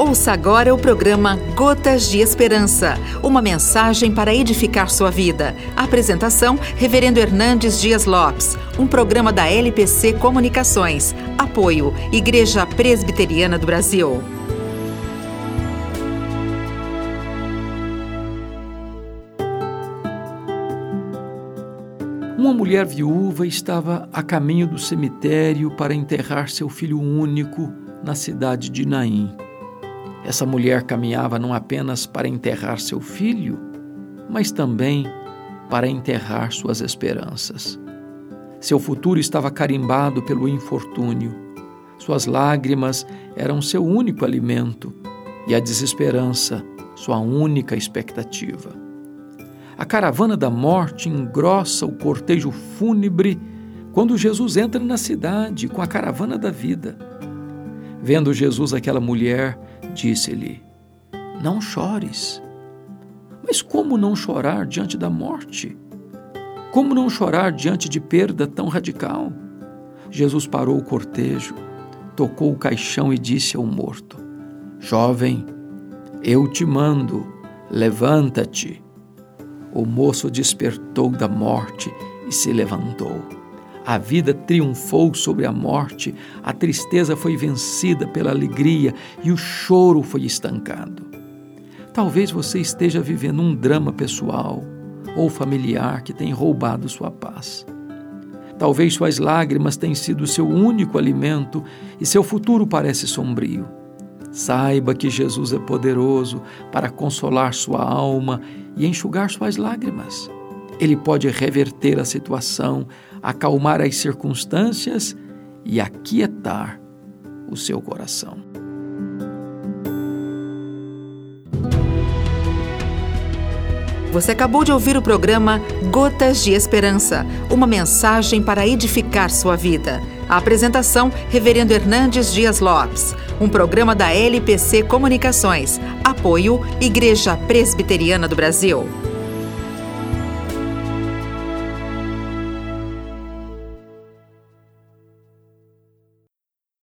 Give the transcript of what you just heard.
Ouça agora o programa Gotas de Esperança, uma mensagem para edificar sua vida. Apresentação: Reverendo Hernandes Dias Lopes, um programa da LPC Comunicações. Apoio: Igreja Presbiteriana do Brasil. Uma mulher viúva estava a caminho do cemitério para enterrar seu filho único na cidade de Naim. Essa mulher caminhava não apenas para enterrar seu filho, mas também para enterrar suas esperanças. Seu futuro estava carimbado pelo infortúnio. Suas lágrimas eram seu único alimento e a desesperança sua única expectativa. A caravana da morte engrossa o cortejo fúnebre quando Jesus entra na cidade com a caravana da vida. Vendo Jesus aquela mulher, disse-lhe: Não chores. Mas como não chorar diante da morte? Como não chorar diante de perda tão radical? Jesus parou o cortejo, tocou o caixão e disse ao morto: Jovem, eu te mando, levanta-te. O moço despertou da morte e se levantou. A vida triunfou sobre a morte, a tristeza foi vencida pela alegria e o choro foi estancado. Talvez você esteja vivendo um drama pessoal ou familiar que tem roubado sua paz. Talvez suas lágrimas tenham sido seu único alimento e seu futuro parece sombrio. Saiba que Jesus é poderoso para consolar sua alma e enxugar suas lágrimas. Ele pode reverter a situação, acalmar as circunstâncias e aquietar o seu coração. Você acabou de ouvir o programa Gotas de Esperança, uma mensagem para edificar sua vida. A apresentação, Reverendo Hernandes Dias Lopes, um programa da LPC Comunicações. Apoio, Igreja Presbiteriana do Brasil.